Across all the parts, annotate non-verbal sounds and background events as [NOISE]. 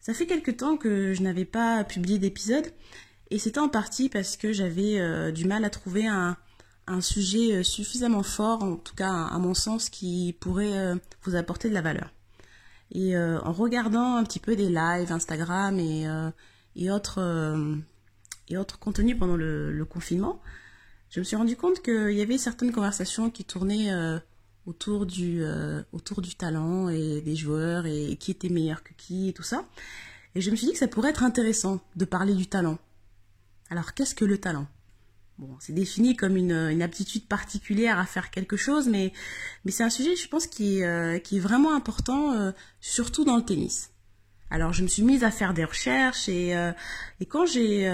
Ça fait quelque temps que je n'avais pas publié d'épisode et c'était en partie parce que j'avais euh, du mal à trouver un, sujet euh, suffisamment fort, en tout cas à mon sens, qui pourrait euh, vous apporter de la valeur. Et en regardant un petit peu des lives Instagram et, autres, et autres contenus pendant le, confinement, je me suis rendu compte qu'il y avait certaines conversations qui tournaient autour du, autour du talent et des joueurs et qui était meilleur que qui et tout ça. Et je me suis dit que ça pourrait être intéressant de parler du talent. Alors qu'est-ce que le talent? Bon, c'est défini comme une, aptitude particulière à faire quelque chose, mais, mais c'est un sujet, je pense, qui euh, qui est vraiment important, euh, surtout dans le tennis. Alors je me suis mise à faire des recherches et, euh, et quand j'ai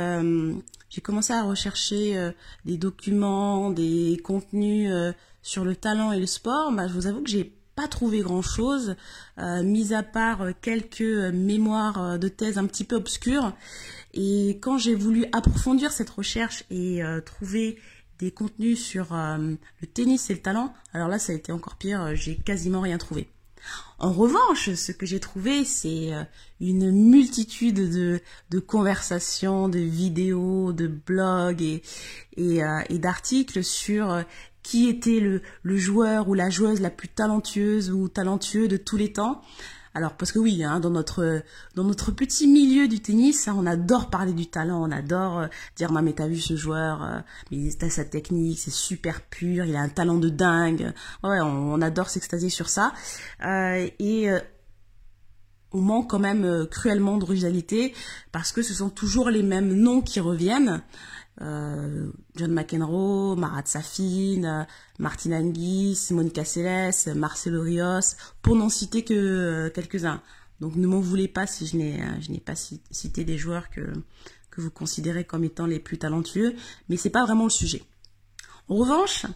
j'ai commencé à rechercher des documents, des contenus sur le talent et le sport, bah, je vous avoue que j'ai pas trouvé grand-chose, euh, mis à part euh, quelques euh, mémoires de thèse un petit peu obscures. Et quand j'ai voulu approfondir cette recherche et trouver des contenus sur le tennis et le talent, alors là ça a été encore pire, j'ai quasiment rien trouvé. En revanche, ce que j'ai trouvé, c'est une multitude de, conversations, de vidéos, de blogs et d'articles sur qui était le, joueur ou la joueuse la plus talentueuse ou talentueux de tous les temps. Alors parce que oui, hein, dans notre dans notre petit milieu du tennis, hein, on adore parler du talent, on adore euh, dire mais t'as vu ce joueur, euh, mais t'as sa technique, c'est super pur, il a un talent de dingue. Ouais, on, adore s'extasier sur ça euh, et on manque quand même cruellement d'originalité parce que ce sont toujours les mêmes noms qui reviennent. Euh, John McEnroe, Marat Safin, euh, Martin Anguis, Monica Seles, Marcelo Rios, pour n'en citer que euh, quelques-uns. Donc ne m'en voulez pas si je n'ai je n'ai pas cité des joueurs que que vous considérez comme étant les plus talentueux, mais c'est pas vraiment le sujet. En revanche,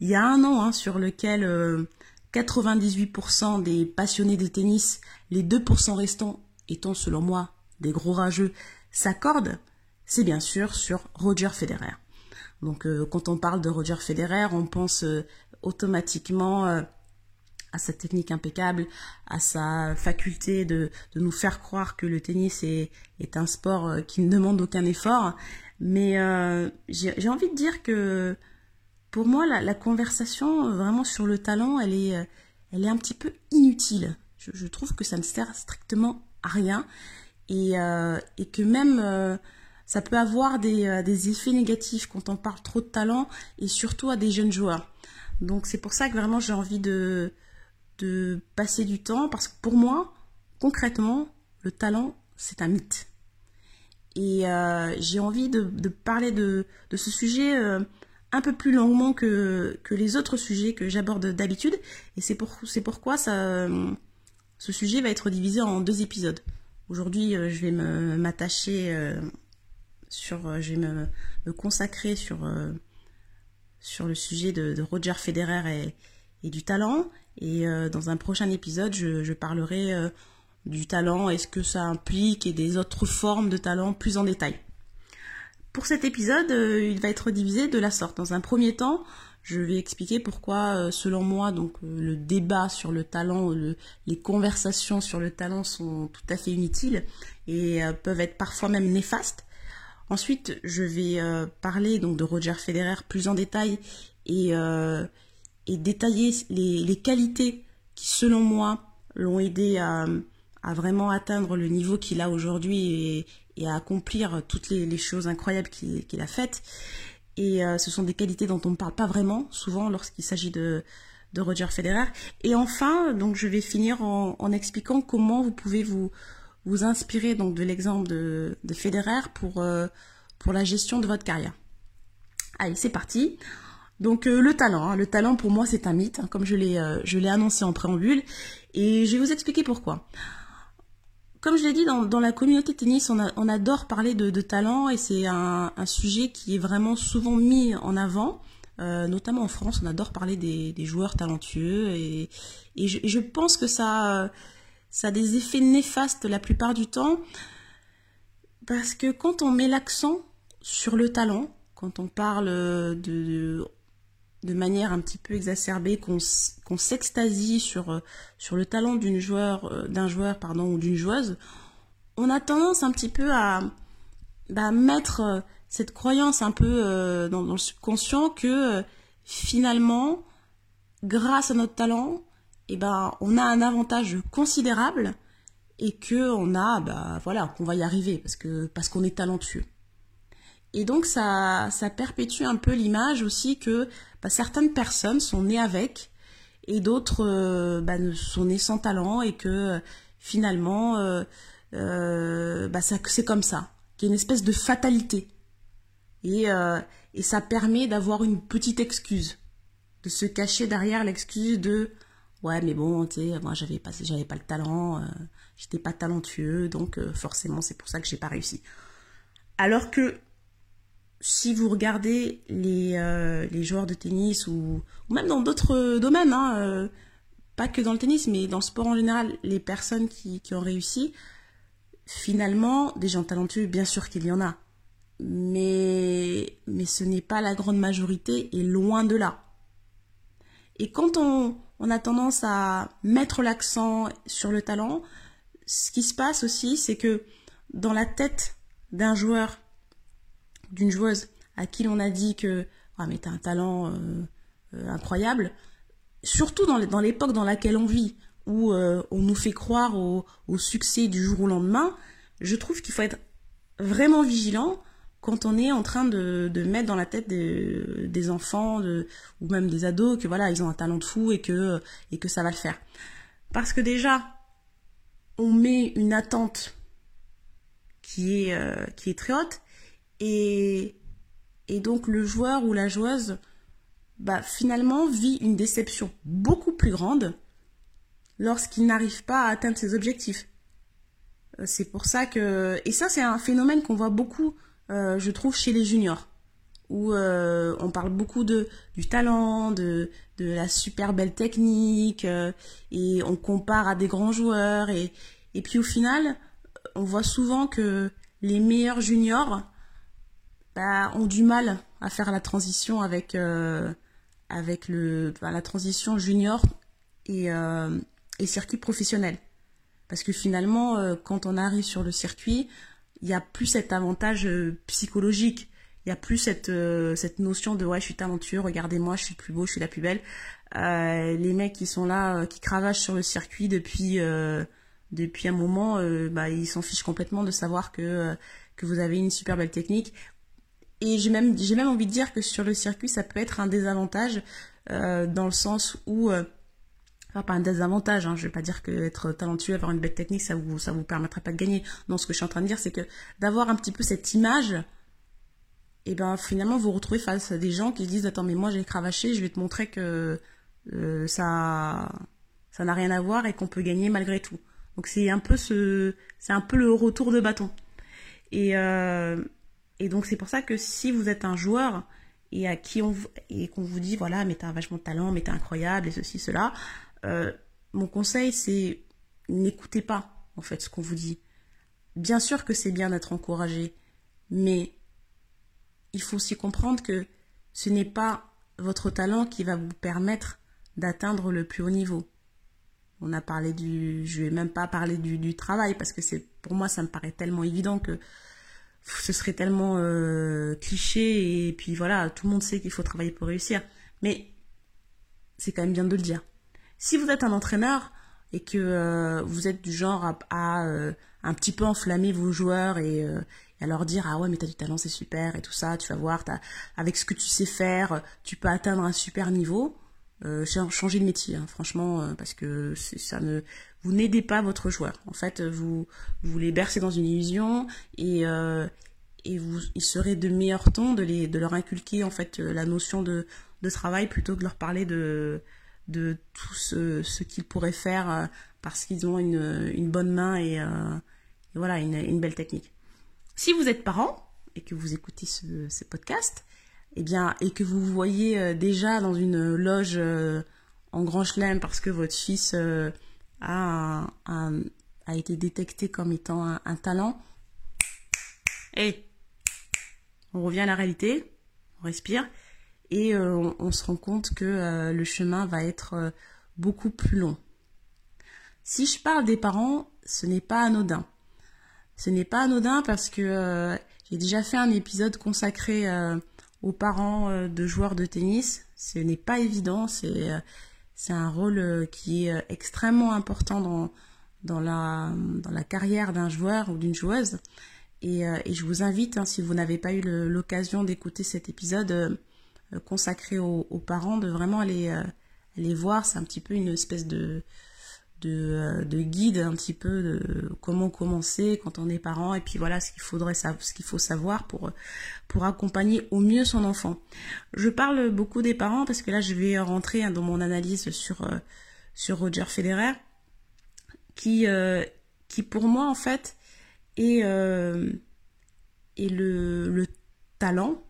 il y a un nom hein, sur lequel 98% des passionnés de tennis, les 2% restants étant selon moi des gros rageux, s'accordent c'est bien sûr sur Roger Federer. Donc euh, quand on parle de Roger Federer, on pense euh, automatiquement euh, à sa technique impeccable, à sa faculté de, nous faire croire que le tennis est, est un sport qui ne demande aucun effort. Mais j'ai envie de dire que pour moi, la, conversation vraiment sur le talent, elle est, elle est un petit peu inutile. Je, trouve que ça ne sert strictement à rien et, et que même ça peut avoir euh, des, effets négatifs quand on parle trop de talent et surtout à des jeunes joueurs. Donc c'est pour ça que vraiment j'ai envie de, passer du temps parce que pour moi, concrètement, le talent, c'est un mythe. Et euh, j'ai envie de, parler de, ce sujet euh, un peu plus longuement que, que les autres sujets que j'aborde d'habitude. Et c'est pour, pourquoi ça, ce sujet va être divisé en deux épisodes. Aujourd'hui, je vais m'attacher sur, euh, je vais me, consacrer sur, euh, sur le sujet de, Roger Federer et, du talent. Et euh, dans un prochain épisode, je, parlerai du talent et ce que ça implique et des autres formes de talent plus en détail. Pour cet épisode, il va être divisé de la sorte. Dans un premier temps, je vais expliquer pourquoi, selon moi, donc le débat sur le talent, les conversations sur le talent sont tout à fait inutiles et peuvent être parfois même néfastes. Ensuite, je vais euh, parler donc de Roger Federer plus en détail et, euh, détailler les, qualités qui, selon moi, l'ont aidé à, vraiment atteindre le niveau qu'il a aujourd'hui et, à accomplir toutes les, choses incroyables qu'il a faites. Et euh, ce sont des qualités dont on ne parle pas vraiment souvent lorsqu'il s'agit de, Roger Federer. Et enfin, donc je vais finir en expliquant comment vous pouvez vous, vous inspirez donc de l'exemple de, Federer pour, euh, pour la gestion de votre carrière. Allez, c'est parti. Donc euh, le talent, hein. le talent pour moi c'est un mythe, hein, comme je l'ai euh, je l'ai annoncé en préambule, et je vais vous expliquer pourquoi. comme je l'ai dit, dans, la communauté tennis, on, adore parler de, talent et c'est un, sujet qui est vraiment souvent mis en avant. Notamment en France, on adore parler des, joueurs talentueux et, je, pense que ça, ça a des effets néfastes la plupart du temps parce que quand on met l'accent sur le talent, quand on parle de, de manière un petit peu exacerbée, qu'on s'extasie sur, sur le talent euh, d'un joueur pardon, ou d'une joueuse, on a tendance un petit peu à bah, mettre euh, cette croyance un peu euh, dans, le subconscient que finalement, grâce à notre talent, eh ben, on a un avantage considérable et que on a, bah, voilà, qu'on va y arriver parce que parce qu'on est talentueux. Et donc ça, ça perpétue un peu l'image aussi que bah, certaines personnes sont nées avec et d'autres euh, bah, sont nées sans talent et que finalement euh, euh, bah, c'est comme ça, qu'il y a une espèce de fatalité. Et, et ça permet d'avoir une petite excuse, de se cacher derrière l'excuse de ouais mais bon tu sais moi j'avais pas j'avais pas le talent j'étais pas talentueux donc forcément c'est pour ça que j'ai pas réussi alors que si vous regardez les, euh, joueurs de tennis ou, même dans d'autres domaines, hein, euh, pas que dans le tennis, mais dans le sport en général, les personnes qui, qui ont réussi, finalement, des gens talentueux, bien sûr qu'il y en a. Mais, mais ce n'est pas la grande majorité et loin de là. Et quand on, a tendance à mettre l'accent sur le talent, ce qui se passe aussi, c'est que dans la tête d'un joueur d'une joueuse à qui l'on a dit que ah mais t'as un talent euh, euh, incroyable, surtout dans l'époque dans laquelle on vit, où euh, on nous fait croire au, succès du jour au lendemain, je trouve qu'il faut être vraiment vigilant quand on est en train de, mettre dans la tête des, enfants ou même des ados que voilà ils ont un talent de fou et que, ça va le faire. Parce que déjà, on met une attente qui est, est très haute et, et donc le joueur ou la joueuse, bah, finalement, vit une déception beaucoup plus grande lorsqu'il n'arrive pas à atteindre ses objectifs. Euh, c'est pour ça que... Et ça, c'est un phénomène qu'on voit beaucoup, euh, je trouve, chez les juniors, où euh, on parle beaucoup de, du talent, de, de la super belle technique, et on compare à des grands joueurs, et, et puis au final, on voit souvent que les meilleurs juniors bah, ont du mal à faire la transition avec, euh, avec le, bah, la transition junior et, euh, et circuit professionnel. Parce que finalement, euh, quand on arrive sur le circuit, il n'y a plus cet avantage psychologique. Il n'y a plus cette, cette notion de ouais, je suis talentueux, regardez-moi, je suis le plus beau, je suis la plus belle. les mecs qui sont là, qui cravachent sur le circuit depuis, depuis un moment, bah, ils s'en fichent complètement de savoir que, que vous avez une super belle technique et j'ai même, j'ai même envie de dire que sur le circuit, ça peut être un désavantage euh, dans le sens où, pas un désavantage, hein, je vais pas dire que être talentueux, avoir une belle technique, ça vous, ça vous permettrait pas de gagner. Non, ce que je suis en train de dire, c'est que d'avoir un petit peu cette image, et eh ben finalement vous, vous retrouvez face à des gens qui se disent attends mais moi j'ai cravaché, je vais te montrer que euh, ça, ça n'a rien à voir et qu'on peut gagner malgré tout. Donc c'est un peu ce, c'est un peu le retour de bâton. Et euh, et donc c'est pour ça que si vous êtes un joueur et à qui on qu'on vous dit voilà mais t'as vachement de talent, mais t'es incroyable et ceci cela, euh, mon conseil c'est n'écoutez pas en fait ce qu'on vous dit. Bien sûr que c'est bien d'être encouragé, mais il faut aussi comprendre que ce n'est pas votre talent qui va vous permettre d'atteindre le plus haut niveau. On a parlé du, je vais même pas parler du, travail parce que c'est pour moi ça me paraît tellement évident que ce serait tellement euh, cliché et puis voilà, tout le monde sait qu'il faut travailler pour réussir. Mais c'est quand même bien de le dire. Si vous êtes un entraîneur et que euh, vous êtes du genre à, euh, un petit peu enflammer vos joueurs et, à leur dire ah ouais mais t'as du talent c'est super et tout ça, tu vas voir, avec ce que tu sais faire, tu peux atteindre un super niveau. changer de métier, hein, franchement, parce que ça ne, vous n'aidez pas votre joueur. En fait, vous, vous les bercez dans une illusion et, euh, et vous, il serait de meilleur ton de, les, de leur inculquer en fait la notion de, de travail plutôt que de leur parler de, de tout ce, qu'ils pourraient faire euh, parce qu'ils ont une, bonne main et, euh, voilà, une, belle technique. Si vous êtes parent et que vous écoutez ce, ce podcast, eh bien, et que vous voyez euh, déjà dans une loge en grand chelem parce que votre fils a, a été détecté comme étant un, talent, et on revient à la réalité, on respire, et on, se rend compte que le chemin va être beaucoup plus long. Si je parle des parents, ce n'est pas anodin. Ce n'est pas anodin parce que j'ai déjà fait un épisode consacré aux parents euh, de joueurs de tennis. Ce n'est pas évident, c'est euh, c'est un rôle euh, qui est extrêmement important dans, dans, la, dans la carrière d'un joueur ou d'une joueuse. Et, et, je vous invite, hein, si vous n'avez pas eu l'occasion d'écouter cet épisode consacré aux, parents, de vraiment aller, aller voir. C'est un petit peu une espèce de, euh, de, guide un petit peu de comment commencer quand on est parent et puis voilà ce qu'il faudrait ce qu'il faut savoir pour pour accompagner au mieux son enfant. Je parle beaucoup des parents parce que là je vais rentrer hein, dans mon analyse sur euh, sur Roger Federer qui euh, qui pour moi en fait est est le, le talent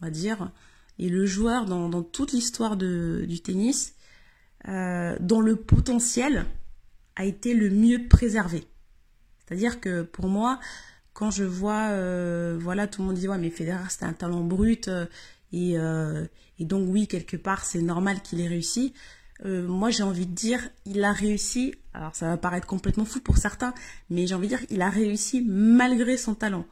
on va dire et le joueur dans, toute l'histoire du tennis euh, dont le potentiel a été le mieux préservé. C'est-à-dire que pour moi, quand je vois, euh, voilà, tout le monde dit ouais mais Federer c'était un talent brut euh, et, et, donc oui quelque part c'est normal qu'il ait réussi. moi j'ai envie de dire il a réussi. Alors ça va paraître complètement fou pour certains, mais j'ai envie de dire il a réussi malgré son talent.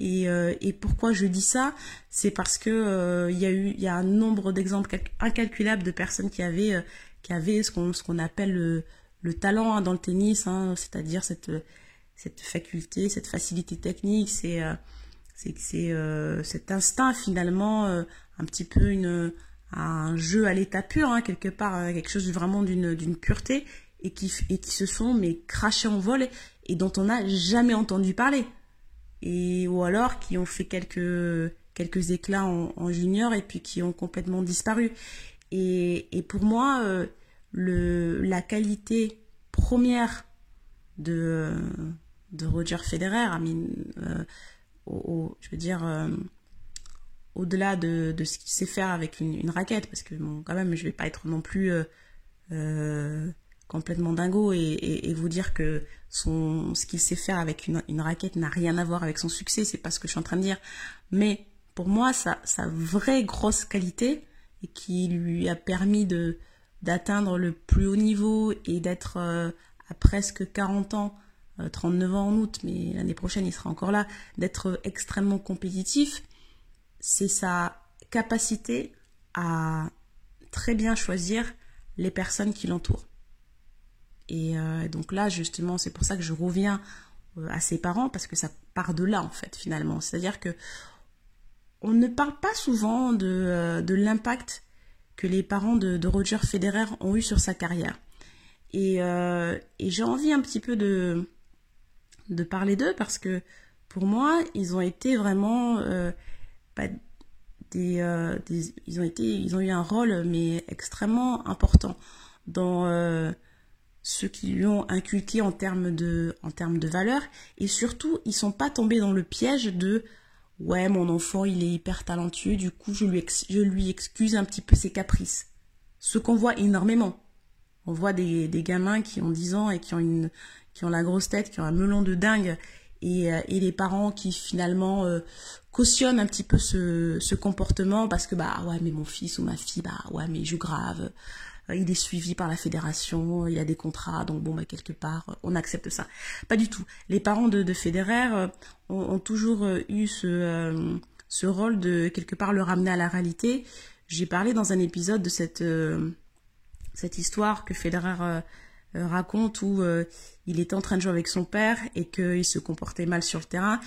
Et, et, pourquoi je dis ça? C'est parce que il y a eu il y a un nombre d'exemples incalculables de personnes qui avaient qui avait ce qu'on ce qu'on appelle le, le talent hein, dans le tennis, hein, c'est-à-dire cette cette faculté, cette facilité technique, c'est euh, c'est c'est euh, cet instinct finalement euh, un petit peu une un jeu à l'état pur hein, quelque part quelque chose vraiment d'une d'une pureté et qui et qui se sont mais crachés en vol et, dont on n'a jamais entendu parler et ou alors qui ont fait quelques quelques éclats en, junior et puis qui ont complètement disparu. Et, et pour moi, euh, le, la qualité première de, de Roger Federer, euh, au, je veux dire, euh, au-delà de, de, ce qu'il sait faire avec une, une, raquette, parce que bon, quand même, je vais pas être non plus complètement dingo et, vous dire que son, ce qu'il sait faire avec une, une raquette n'a rien à voir avec son succès, c'est pas ce que je suis en train de dire. Mais pour moi, sa, sa vraie grosse qualité, et qui lui a permis de d'atteindre le plus haut niveau et d'être euh, à presque 40 ans, 39 euh, ans en août, mais l'année prochaine il sera encore là, d'être extrêmement compétitif, c'est sa capacité à très bien choisir les personnes qui l'entourent. Et euh, donc là, justement, c'est pour ça que je reviens à ses parents, parce que ça part de là, en fait, finalement. C'est-à-dire que on ne parle pas souvent de, euh, de l'impact que les parents de, Roger Federer ont eu sur sa carrière. Et, euh, et j'ai envie un petit peu de, de parler d'eux parce que pour moi, ils ont été vraiment euh, des, ils ont été, ils ont eu un rôle mais extrêmement important dans ce qu'ils lui ont inculqué en termes de, en termes de valeurs et surtout, ils sont pas tombés dans le piège de ouais, mon enfant, il est hyper talentueux, du coup, je lui, je lui excuse un petit peu ses caprices. Ce qu'on voit énormément. On voit des, des, gamins qui ont 10 ans et qui ont, une, qui ont la grosse tête, qui ont un melon de dingue, et, euh, et les parents qui finalement euh, cautionnent un petit peu ce, ce comportement parce que, bah ouais, mais mon fils ou ma fille, bah ouais, mais je joue grave il est suivi par la fédération, il a des contrats, donc bon, bah, quelque part, euh, on accepte ça. Pas du tout. Les parents de, de Federer euh, ont, toujours eu ce, rôle de quelque part le ramener à la réalité. J'ai parlé dans un épisode de cette, cette histoire que Federer raconte où il était en train de jouer avec son père et qu'il se comportait mal sur le terrain.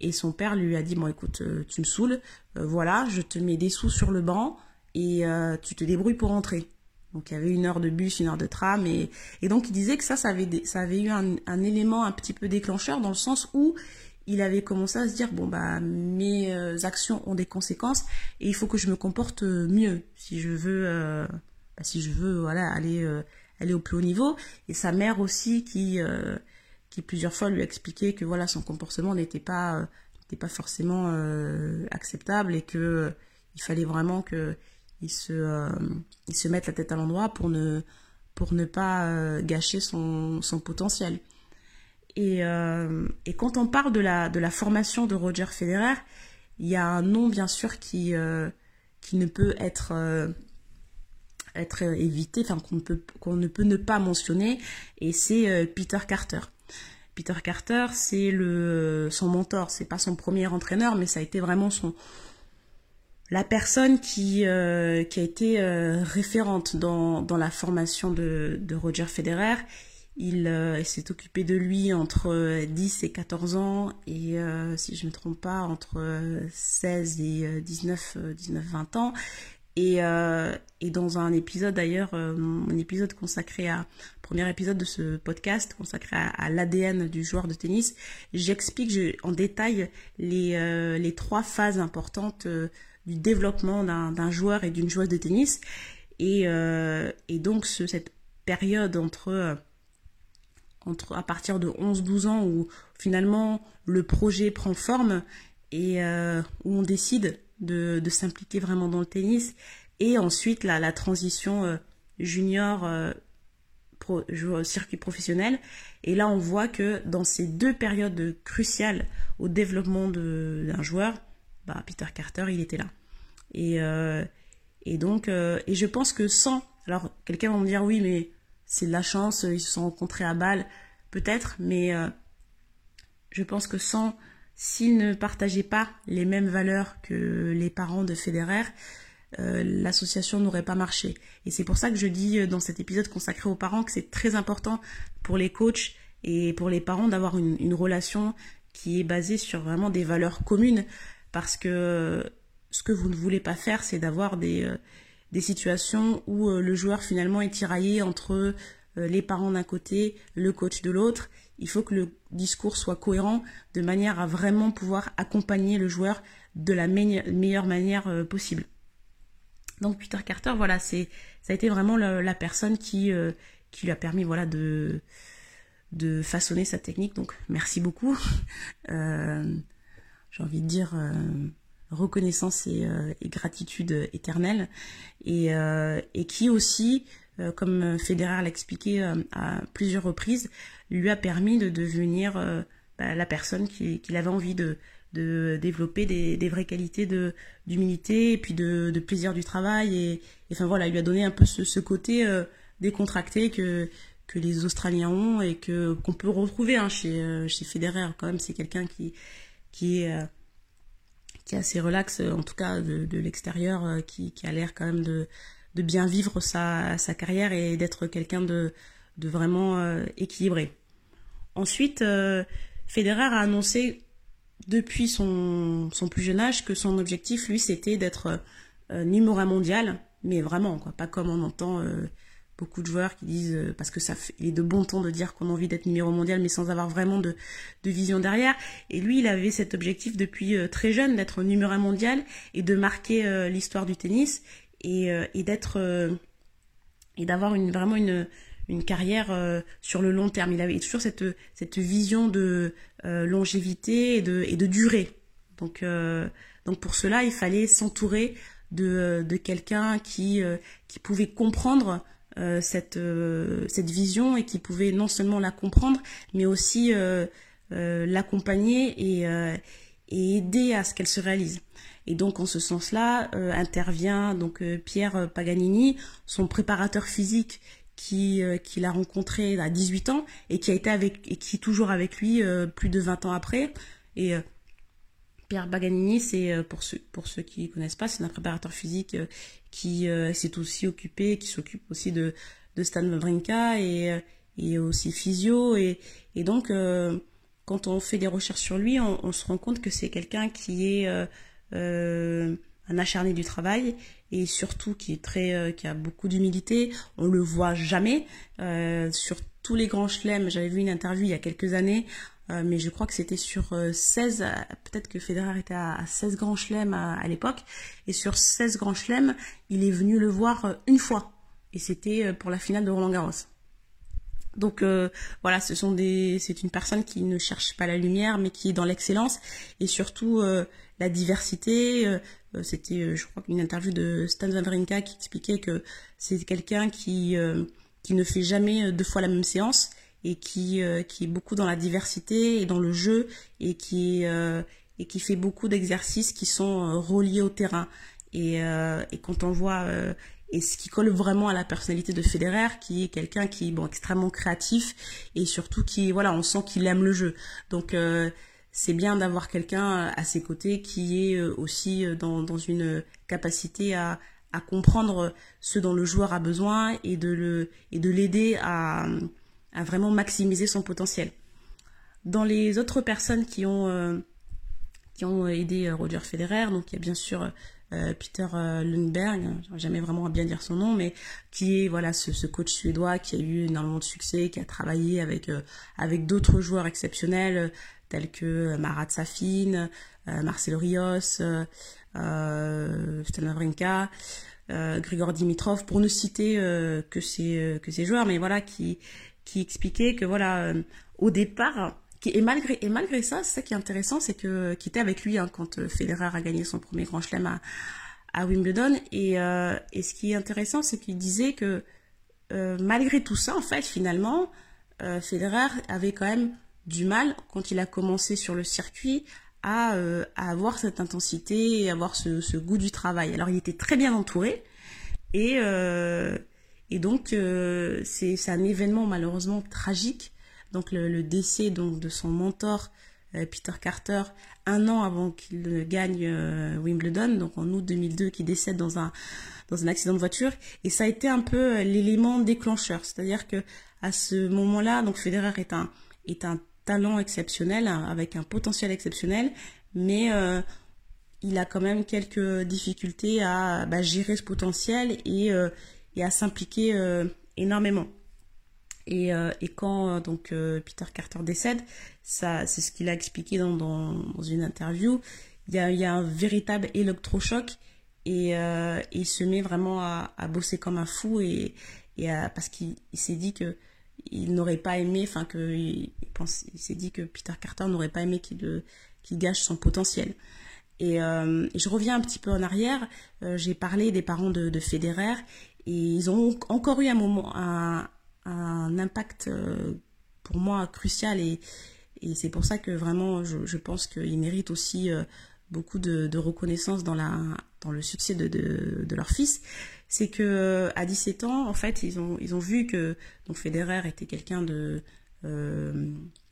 Et son père lui a dit, bon écoute, tu me saoules, voilà, je te mets des sous sur le banc et tu te débrouilles pour rentrer. Donc il y avait une heure de bus, une heure de tram, et, donc il disait que ça, ça avait, eu un, élément un petit peu déclencheur dans le sens où il avait commencé à se dire bon bah mes euh, actions ont des conséquences et il faut que je me comporte mieux si je veux, euh, bah, si je veux voilà aller euh, aller au plus haut niveau. Et sa mère aussi qui qui plusieurs fois lui a expliqué que voilà son comportement n'était pas pas forcément acceptable et que il fallait vraiment que il se il se mette la tête à l'endroit pour ne pour ne pas gâcher son, son potentiel. Et, et, quand on parle de la, de la formation de Roger Federer, il y a un nom bien sûr qui, qui ne peut être être évité, enfin qu'on peut qu'on ne peut ne pas mentionner, et c'est euh, Peter Carter. Peter Carter, c'est le son mentor, c'est pas son premier entraîneur, mais ça a été vraiment son la personne qui, euh, a été euh, référente dans, la formation de, Roger Federer. Il, s'est occupé de lui entre 10 et 14 ans et si je ne me trompe pas entre 16 et 19 19 20 ans et, euh, dans un épisode d'ailleurs, euh, un épisode consacré à, premier épisode de ce podcast consacré à, l'ADN du joueur de tennis, j'explique en détail les, euh, trois phases importantes euh, du développement d'un joueur et d'une joueuse de tennis. Et, euh, donc ce, cette période entre, entre à partir de 11-12 ans où finalement le projet prend forme et où on décide de, s'impliquer vraiment dans le tennis. Et ensuite, la, transition euh, junior euh, pro, circuit professionnel. Et là, on voit que dans ces deux périodes cruciales au développement d'un joueur, bah, Peter Carter, il était là. Et, euh, et donc, euh, et je pense que sans, alors quelqu'un va me dire oui, mais c'est de la chance, ils se sont rencontrés à Bâle, peut-être, mais euh, je pense que sans S'ils ne partageaient pas les mêmes valeurs que les parents de Federer, l'association n'aurait pas marché. Et c'est pour ça que je dis dans cet épisode consacré aux parents que c'est très important pour les coachs et pour les parents d'avoir une, relation qui est basée sur vraiment des valeurs communes parce que ce que vous ne voulez pas faire, c'est d'avoir des, euh, des situations où le joueur finalement est tiraillé entre les parents d'un côté, le coach de l'autre, il faut que le discours soit cohérent de manière à vraiment pouvoir accompagner le joueur de la meilleure manière euh, possible. Donc Peter Carter, voilà, c'est ça a été vraiment la, personne qui euh, qui lui a permis voilà de de façonner sa technique. Donc merci beaucoup. [LAUGHS] Euh, j'ai envie de dire reconnaissance et, et, gratitude éternelle. Et, et qui aussi euh, comme Federer l'a expliqué euh, à plusieurs reprises, lui a permis de devenir euh, bah, la personne qu'il avait envie de, de développer des, des vraies qualités de d'humilité et puis de, de, plaisir du travail. Et, enfin voilà il lui a donné un peu ce, ce côté décontracté que que les Australiens ont et que qu'on peut retrouver hein, chez chez Federer quand même. C'est quelqu'un qui qui est qui est assez relax en tout cas de, de l'extérieur qui, qui a l'air quand même de de bien vivre sa, sa carrière et d'être quelqu'un de, de vraiment euh, équilibré. Ensuite, euh, Federer a annoncé depuis son, son plus jeune âge que son objectif, lui, c'était d'être euh, numéro un mondial, mais vraiment, quoi, pas comme on entend euh, beaucoup de joueurs qui disent, euh, parce que ça fait, il est de bon ton de dire qu'on a envie d'être numéro mondial, mais sans avoir vraiment de, de vision derrière. Et lui, il avait cet objectif depuis très jeune d'être numéro un mondial et de marquer l'histoire du tennis et, euh, et d'être euh, et d'avoir une vraiment une une carrière euh, sur le long terme. Il avait toujours cette cette vision de longévité et de et de durée. Donc donc pour cela, il fallait s'entourer de de quelqu'un qui qui pouvait comprendre cette cette vision et qui pouvait non seulement la comprendre, mais aussi l'accompagner et aider à ce qu'elle se réalise. Et donc en ce sens-là euh, intervient donc euh, Pierre Paganini, son préparateur physique qui euh, qui l'a rencontré à 18 ans et qui a été avec et qui est toujours avec lui plus de 20 ans après Pierre Paganini, c'est pour ceux pour ceux qui connaissent pas, c'est un préparateur physique qui s'est aussi occupé, qui s'occupe aussi de Stan Wawrinka et et aussi physio. Et et donc quand on fait des recherches sur lui, on, se rend compte que c'est quelqu'un qui est euh, un acharné du travail et surtout qui est très euh, qui a beaucoup d'humilité. On le voit jamais. Euh, sur tous les grands chelems j'avais vu une interview il y a quelques années euh, mais je crois que c'était sur 16 euh, peut-être que Federer était à, à 16 grands chelems à, l'époque. Et sur 16 grands chelems il est venu le voir une fois. Et c'était pour la finale de Roland Garros. Donc euh, voilà, ce sont des, c'est une personne qui ne cherche pas la lumière, mais qui est dans l'excellence. Et surtout euh, la diversité. Euh, c'était, je crois, une interview de Stan Wawrinka qui expliquait que c'est quelqu'un qui qui ne fait jamais deux fois la même séance et qui qui est beaucoup dans la diversité et dans le jeu et qui et qui fait beaucoup d'exercices qui sont reliés au terrain. Et, et quand on voit et ce qui colle vraiment à la personnalité de Federer, qui est quelqu'un qui est bon, extrêmement créatif et surtout qui, voilà, on sent qu'il aime le jeu. Donc, euh, c'est bien d'avoir quelqu'un à ses côtés qui est euh, aussi euh, dans, dans une capacité à, à comprendre ce dont le joueur a besoin et de le et de l'aider à, à vraiment maximiser son potentiel. Dans les autres personnes qui ont qui ont aidé Roger Federer, donc il y a bien sûr euh, Peter euh, Lundberg, jamais vraiment à bien dire son nom, mais qui est voilà ce, coach suédois qui a eu énormément de succès, qui a travaillé avec euh, avec d'autres joueurs exceptionnels tels que Marat Safin, Marcelo Rios, Stan Wawrinka, Grigor Dimitrov, pour ne citer que ces que ces joueurs, mais voilà qui qui expliquait que voilà au départ et malgré et malgré ça, c'est ça qui est intéressant, c'est que qui était avec lui hein, quand euh, Federer a gagné son premier Grand Chelem à, Wimbledon. Et, euh, et ce qui est intéressant, c'est qu'il disait que euh, malgré tout ça, en fait, finalement, euh, Federer avait quand même du mal quand il a commencé sur le circuit à, euh, à avoir cette intensité et avoir ce, ce, goût du travail. Alors il était très bien entouré et euh, et donc c'est un événement malheureusement tragique. Donc le, décès donc de son mentor euh, Peter Carter un an avant qu'il gagne euh, Wimbledon, donc en août 2002, qui décède dans un dans un accident de voiture, et ça a été un peu euh, l'élément déclencheur, c'est-à-dire que à ce moment-là, donc Federer est un est un talent exceptionnel hein, avec un potentiel exceptionnel, mais il a quand même quelques difficultés à bah, gérer ce potentiel et, et à s'impliquer énormément. Et, euh, et quand euh, donc euh, Peter Carter décède, ça, c'est ce qu'il a expliqué dans, dans, une interview. Il y a, un véritable électrochoc et euh, il se met vraiment à, bosser comme un fou et, et parce qu'il s'est dit que il n'aurait pas aimé, enfin que il, pense, il s'est dit que Peter Carter n'aurait pas aimé qu'il qu'il gâche son potentiel. Et, euh, et, je reviens un petit peu en arrière. Euh, j'ai parlé des parents de, de Federer et ils ont encore eu un moment, un, impact euh, pour moi crucial et, c'est pour ça que vraiment je, pense qu'ils méritent aussi euh, beaucoup de, reconnaissance dans, le succès de, leur fils, c'est que euh, à 17 ans, en fait, ils ont, vu que donc Federer était quelqu'un de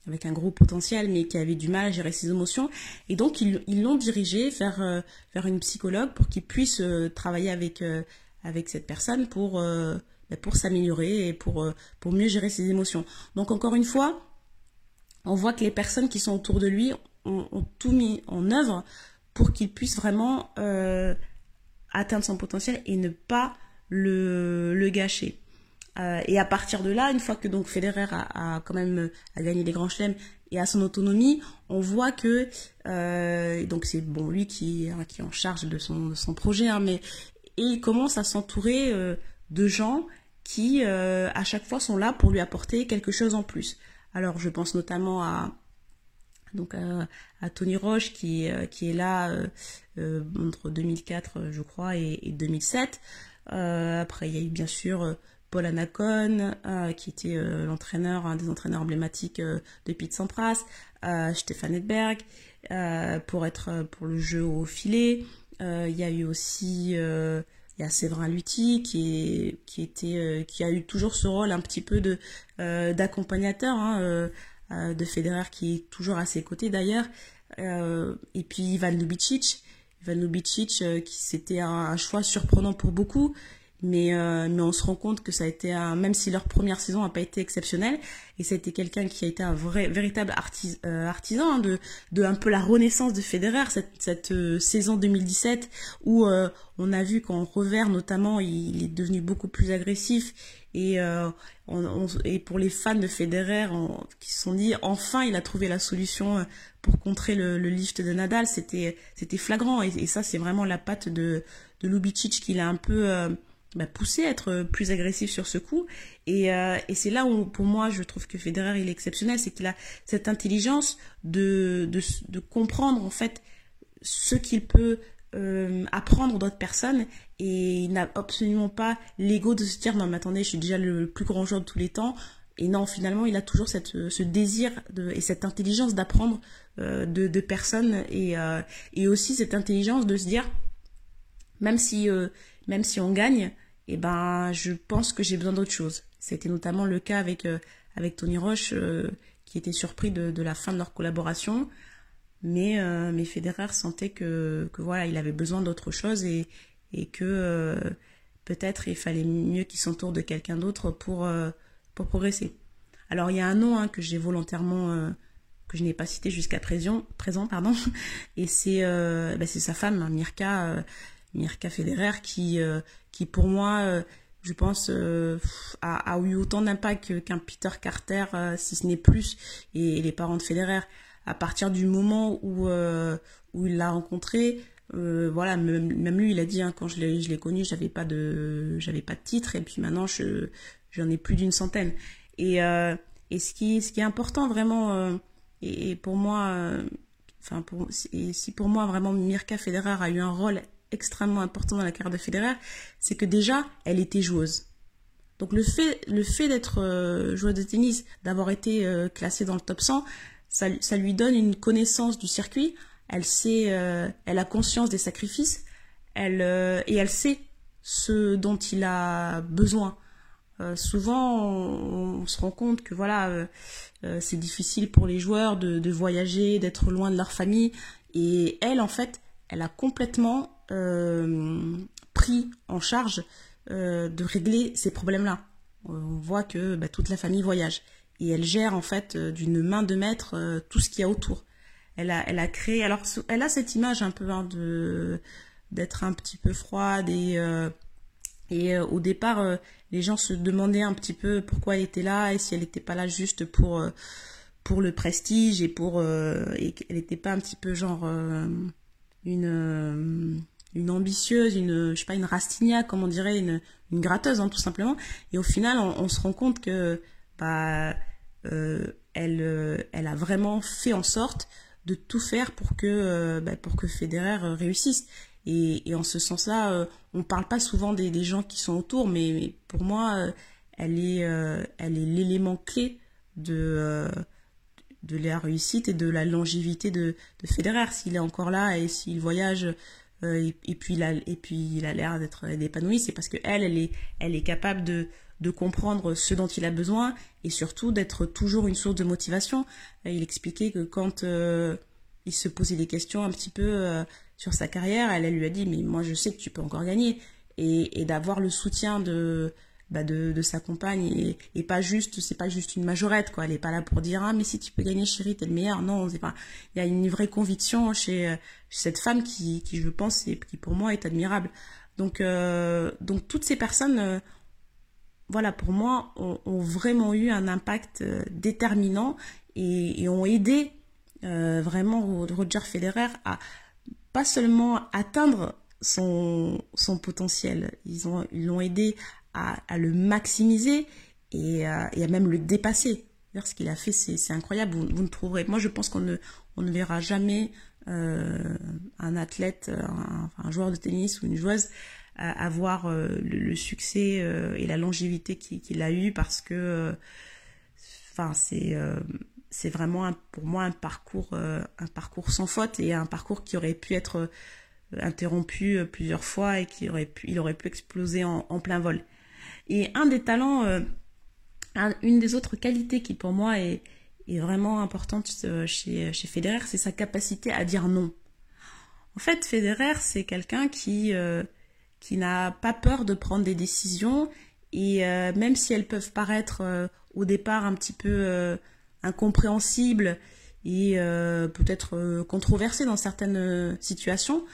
avec un gros potentiel, mais qui avait du mal à gérer ses émotions, et donc ils l'ont dirigé vers une psychologue pour qu'il puisse travailler avec avec cette personne pour pour s'améliorer et pour, euh, pour mieux gérer ses émotions. Donc encore une fois, on voit que les personnes qui sont autour de lui ont, tout mis en œuvre pour qu'il puisse vraiment euh, atteindre son potentiel et ne pas le, le gâcher. Euh, et à partir de là, une fois que donc Federer a, a quand même a gagné des grands chelems et a son autonomie, on voit que euh, donc c'est bon lui qui, qui est en charge de son, de son projet, hein, mais et il commence à s'entourer euh, de gens qui euh, à chaque fois sont là pour lui apporter quelque chose en plus. Alors je pense notamment à donc à, à Tony Roche qui euh, qui est là euh, euh entre 2004 je crois et, et 2007. après il y a eu bien sûr Paul Anacon qui était l'entraîneur un des entraîneurs emblématiques de Pete Sampras, Stéphane Edberg pour être pour le jeu au filet. Il y a eu aussi il y a Séverin Lutti euh, qui a eu toujours ce rôle un petit peu euh, d'accompagnateur hein, euh, de Federer qui est toujours à ses côtés d'ailleurs. Et puis Ivan Lubicic. Ivan Lubicic qui c'était un, choix surprenant pour beaucoup mais euh, mais on se rend compte que ça a été un même si leur première saison n'a pas été exceptionnelle et ça a été quelqu'un qui a été un vrai véritable artis, euh, artisan hein, de de un peu la renaissance de Federer cette cette euh, saison 2017 où euh, on a vu qu'en revers notamment il, est devenu beaucoup plus agressif et euh, on, on, et pour les fans de Federer on, qui se sont dit enfin il a trouvé la solution pour contrer le, le lift de Nadal c'était c'était flagrant et, et ça c'est vraiment la patte de de Lubicic qu'il a un peu bah, poussé à être plus agressif sur ce coup. Et, et c'est là où, pour moi, je trouve que Federer, il est exceptionnel, c'est qu'il a cette intelligence de, de, comprendre, en fait, ce qu'il peut euh, apprendre d'autres personnes. Et il n'a absolument pas l'ego de se dire non mais attendez je suis déjà le plus grand joueur de tous les temps. Et non finalement il a toujours cette, ce désir de, et cette intelligence d'apprendre euh, de, de, personnes. Et, euh, et aussi cette intelligence de se dire même si euh, même si on gagne eh ben je pense que j'ai besoin d'autre chose. C'était notamment le cas avec avec Tony Roche qui était surpris de, de la fin de leur collaboration. Mais, euh, mais Federer sentait que, que voilà, il avait besoin d'autre chose et, et que euh, peut-être il fallait mieux qu'il s'entoure de quelqu'un d'autre pour, euh, pour progresser. Alors il y a un nom hein, que j'ai volontairement, euh, que je n'ai pas cité jusqu'à présent, présent, pardon, [LAUGHS] et c'est bah, c'est sa femme, Mirka, Mirka Federer, qui, qui pour moi je pense, euh, a, a, eu autant d'impact qu'un Peter Carter, euh, si ce n'est plus, et, les parents de Federer à partir du moment où, euh, où il l'a rencontré, euh, voilà, même, lui, il a dit, hein, quand je l'ai connu, j'avais pas de, j'avais pas de titre, et puis maintenant, je, j'en ai plus d'une centaine. Et, euh, et ce qui, ce qui est important vraiment, euh, et, pour moi, euh, enfin si pour moi vraiment Mirka Federer a eu un rôle extrêmement important dans la carrière de Federer, c'est que déjà, elle était joueuse. Donc le fait, le fait d'être euh, joueuse de tennis, d'avoir été euh, classée dans le top 100, ça, ça, lui donne une connaissance du circuit. Elle sait, euh, elle a conscience des sacrifices, elle et elle sait ce dont il a besoin. Souvent, on, on, se rend compte que voilà, c'est difficile pour les joueurs de, de voyager, d'être loin de leur famille. Et elle, en fait, elle a complètement pris en charge de régler ces problèmes-là. On voit que bah, toute la famille voyage et elle gère en fait euh, d'une main de maître euh, tout ce qu'il y a autour. Elle a, elle a créé, alors elle a cette image un peu hein, de d'être un petit peu froide et euh, et au départ les gens se demandaient un petit peu pourquoi elle était là et si elle n'était pas là juste pour pour le prestige et pour et qu'elle n'était pas un petit peu genre une une ambitieuse, une je sais pas une rastignac comme on dirait une une gratteuse hein, tout simplement et au final on, on se rend compte que bah euh, elle, euh, elle a vraiment fait en sorte de tout faire pour que, euh, bah, pour que Federer réussisse. Et, et en ce sens-là, on parle pas souvent des, des, gens qui sont autour, mais, mais pour moi, elle est, elle est l'élément clé de, de la réussite et de la longévité de, de Federer. S'il est encore là et s'il voyage et, et, puis il a, et puis il a l'air d'être épanoui, c'est parce que elle, elle est, elle est capable de, comprendre ce dont il a besoin et surtout d'être toujours une source de motivation. Il expliquait que quand euh, il se posait des questions un petit peu euh, sur sa carrière, elle, lui a dit mais moi je sais que tu peux encore gagner et d'avoir le soutien de, bah de, sa compagne et, pas juste c'est pas juste une majorette quoi. Elle est pas là pour dire ah mais si tu peux gagner chérie t'es le meilleur. Non c'est pas. Il y a une vraie conviction chez, cette femme qui, je pense et qui pour moi est admirable. Donc euh, donc toutes ces personnes euh, voilà, pour moi, ont, vraiment eu un impact euh, déterminant et, ont aidé vraiment Roger Federer à pas seulement atteindre son, son potentiel, ils ont ils l'ont aidé à, le maximiser et à, et à, même le dépasser. Ce qu'il a fait, c'est incroyable. Vous, ne trouverez. Moi, je pense qu'on ne, on ne verra jamais euh, un athlète, un, un, joueur de tennis ou une joueuse avoir euh, le, succès euh, et la longévité qu'il qu a eu parce que euh, enfin c'est c'est vraiment pour moi un parcours un parcours sans faute et un parcours qui aurait pu être interrompu plusieurs fois et qui aurait pu il aurait pu exploser en plein vol et un des talents un, une des autres qualités qui pour moi est, vraiment importante chez, chez Federer, c'est sa capacité à dire non. En fait, Federer, c'est quelqu'un qui, euh, qui n'a pas peur de prendre des décisions et euh, même si elles peuvent paraître euh, au départ un petit peu euh, incompréhensibles et euh, peut-être euh, controversées dans certaines situations,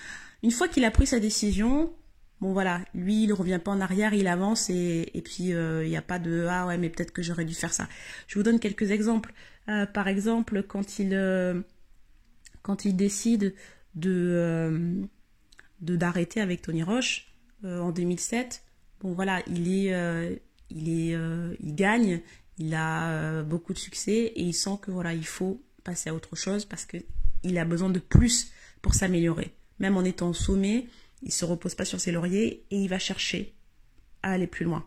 une fois qu'il a pris sa décision, bon voilà, lui il revient pas en arrière, il avance et, et puis il n'y a pas de ah ouais mais peut-être que j'aurais dû faire ça. Je vous donne quelques exemples. par exemple quand il quand il décide de d'arrêter avec Tony Roche, euh, en 2007, bon voilà, il est, il est, il gagne, il a beaucoup de succès et il sent que voilà, il faut passer à autre chose parce que il a besoin de plus pour s'améliorer. Même en étant au sommet, il se repose pas sur ses lauriers et il va chercher à aller plus loin.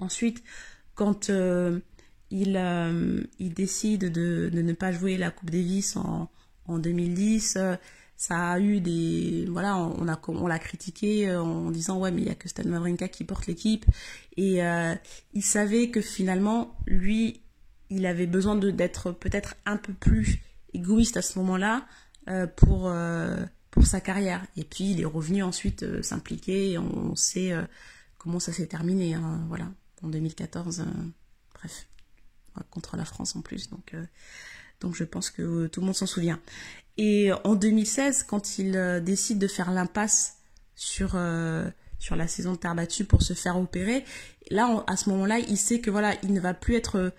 Ensuite, quand euh, il, euh, il, décide de, ne pas jouer la Coupe Davis en, en 2010, euh, ça a eu des voilà on a on l'a critiqué en disant ouais mais il y a que Stan Wawrinka qui porte l'équipe et il savait que finalement lui il avait besoin d'être peut-être un peu plus égoïste à ce moment-là pour pour sa carrière et puis il est revenu ensuite s'impliquer on, sait comment ça s'est terminé hein, voilà en 2014. Euh, bref, contre la France en plus. Donc, euh, donc je pense que tout le monde s'en souvient. Et en 2016, quand il euh, décide de faire l'impasse sur sur la saison de terre battue pour se faire opérer, là à ce moment-là, il sait que voilà, il ne va plus être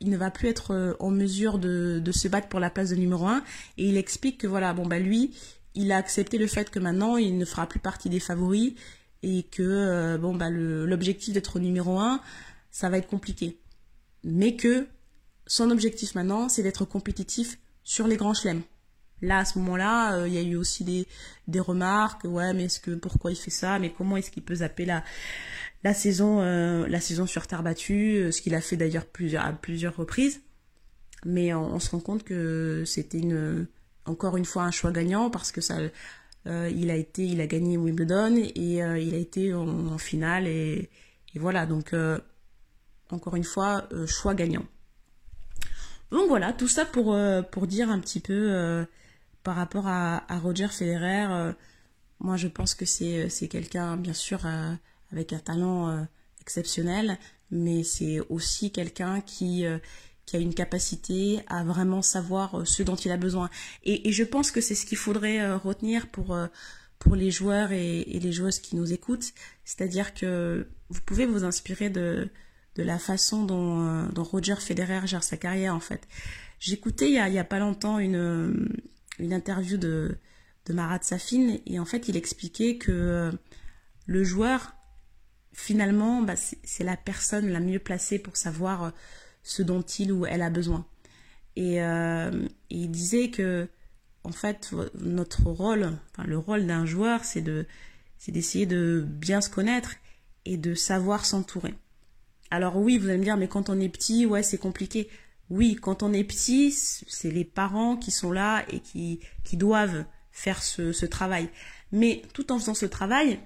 il, ne va plus être en mesure de, se battre pour la place de numéro 1 et il explique que voilà bon bah lui il a accepté le fait que maintenant il ne fera plus partie des favoris et que euh, bon bah l'objectif d'être numéro un, ça va être compliqué. Mais que son objectif maintenant, c'est d'être compétitif sur les grands chelems. Là, à ce moment-là, euh, il y a eu aussi des, des remarques, ouais, mais est-ce que pourquoi il fait ça, mais comment est-ce qu'il peut zapper la, la saison, euh, la saison sur terre battue, ce qu'il a fait d'ailleurs plusieurs, à plusieurs reprises. Mais on, se rend compte que c'était une, encore une fois un choix gagnant parce que ça, euh, il a été, il a gagné Wimbledon et euh, il a été en, finale et, voilà. Donc euh, encore une fois, choix gagnant. Donc voilà, tout ça pour pour dire un petit peu par rapport à, Roger Federer. moi, je pense que c'est c'est quelqu'un, bien sûr, avec un talent exceptionnel, mais c'est aussi quelqu'un qui qui a une capacité à vraiment savoir euh, ce dont il a besoin. Et, je pense que c'est ce qu'il faudrait euh, retenir pour, euh, pour les joueurs et, les joueuses qui nous écoutent. C'est-à-dire que vous pouvez vous inspirer de, de la façon dont, Roger Federer gère sa carrière, en fait. J'écoutais il y il y a pas longtemps une, une interview de, de Marat Safin et en fait il expliquait que le joueur, finalement, bah, c'est la personne la mieux placée pour savoir ce dont il ou elle a besoin. Et, euh, il disait que, en fait, notre rôle, le rôle d'un joueur, c'est de, c'est d'essayer de bien se connaître et de savoir s'entourer. Alors oui, vous allez me dire, mais quand on est petit, ouais, c'est compliqué. Oui, quand on est petit, c'est les parents qui sont là et qui, qui doivent faire ce, ce travail. Mais tout en faisant ce travail,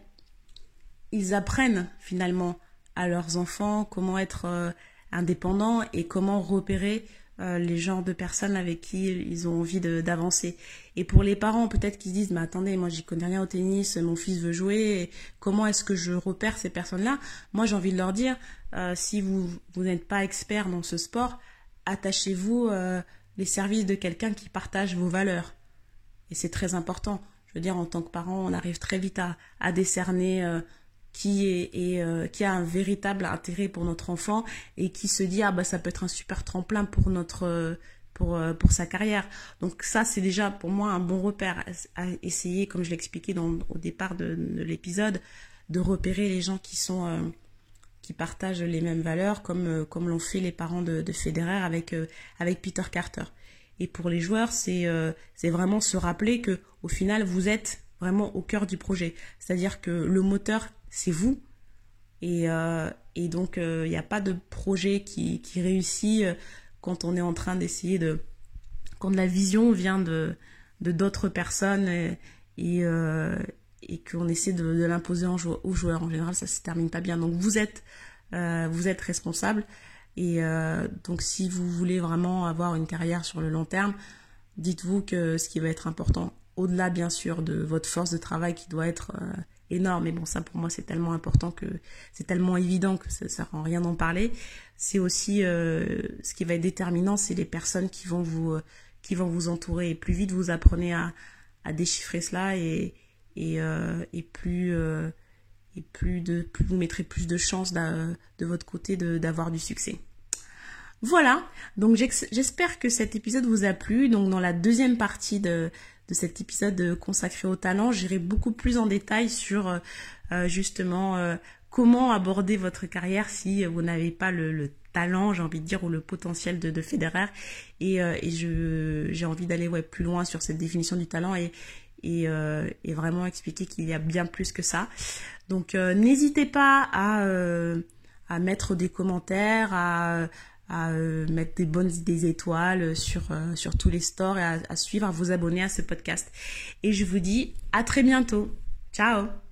ils apprennent finalement à leurs enfants comment être euh, indépendants et comment repérer euh, les genres de personnes avec qui ils ont envie d'avancer. Et pour les parents, peut-être qu'ils se disent, mais attendez, moi j'y connais rien au tennis, mon fils veut jouer, comment est-ce que je repère ces personnes-là? Moi j'ai envie de leur dire, euh, si vous, vous n'êtes pas expert dans ce sport, attachez-vous euh, les services de quelqu'un qui partage vos valeurs. Et c'est très important. Je veux dire, en tant que parent, on arrive très vite à, à décerner qui est, euh, qui a un véritable intérêt pour notre enfant et qui se dit ah bah ça peut être un super tremplin pour euh, sa carrière. Donc ça c'est déjà pour moi un bon repère à essayer comme je l'expliquais au départ de, l'épisode de repérer les gens qui sont euh, qui partagent les mêmes valeurs comme comme l'ont fait les parents de, de Federer avec avec Peter Carter. Et pour les joueurs, c'est c'est vraiment se rappeler que au final vous êtes vraiment au cœur du projet. C'est-à-dire que le moteur c'est vous. Et, euh, et donc, il euh, n'y a pas de projet qui, qui réussit euh, quand on est en train d'essayer de... quand la vision vient de d'autres personnes et, qu'on essaie de, l'imposer aux joueurs. En général, ça se termine pas bien. Donc, vous êtes, vous êtes responsable. Et donc, si vous voulez vraiment avoir une carrière sur le long terme, dites-vous que ce qui va être important, au-delà bien sûr de votre force de travail qui doit être énorme. Mais bon, ça pour moi c'est tellement important que c'est tellement évident que ça, ne rend rien d'en parler. C'est aussi euh, ce qui va être déterminant, c'est les personnes qui vont vous euh, qui vont vous entourer. Et plus vite vous apprenez à, à déchiffrer cela et et, euh, et plus et plus de plus vous mettrez plus de chances de votre côté d'avoir du succès. Voilà, donc j'espère que cet épisode vous a plu. Donc dans la deuxième partie de, de cet épisode consacré au talent, j'irai beaucoup plus en détail sur justement comment aborder votre carrière si vous n'avez pas le, talent, j'ai envie de dire, ou le potentiel de, de Federer. Et, je j'ai envie d'aller plus loin sur cette définition du talent et, et vraiment expliquer qu'il y a bien plus que ça. Donc n'hésitez pas à, à mettre des commentaires, à à euh, mettre des bonnes des étoiles sur, euh, sur tous les stores et à suivre, à vous abonner à ce podcast. Et je vous dis à très bientôt. Ciao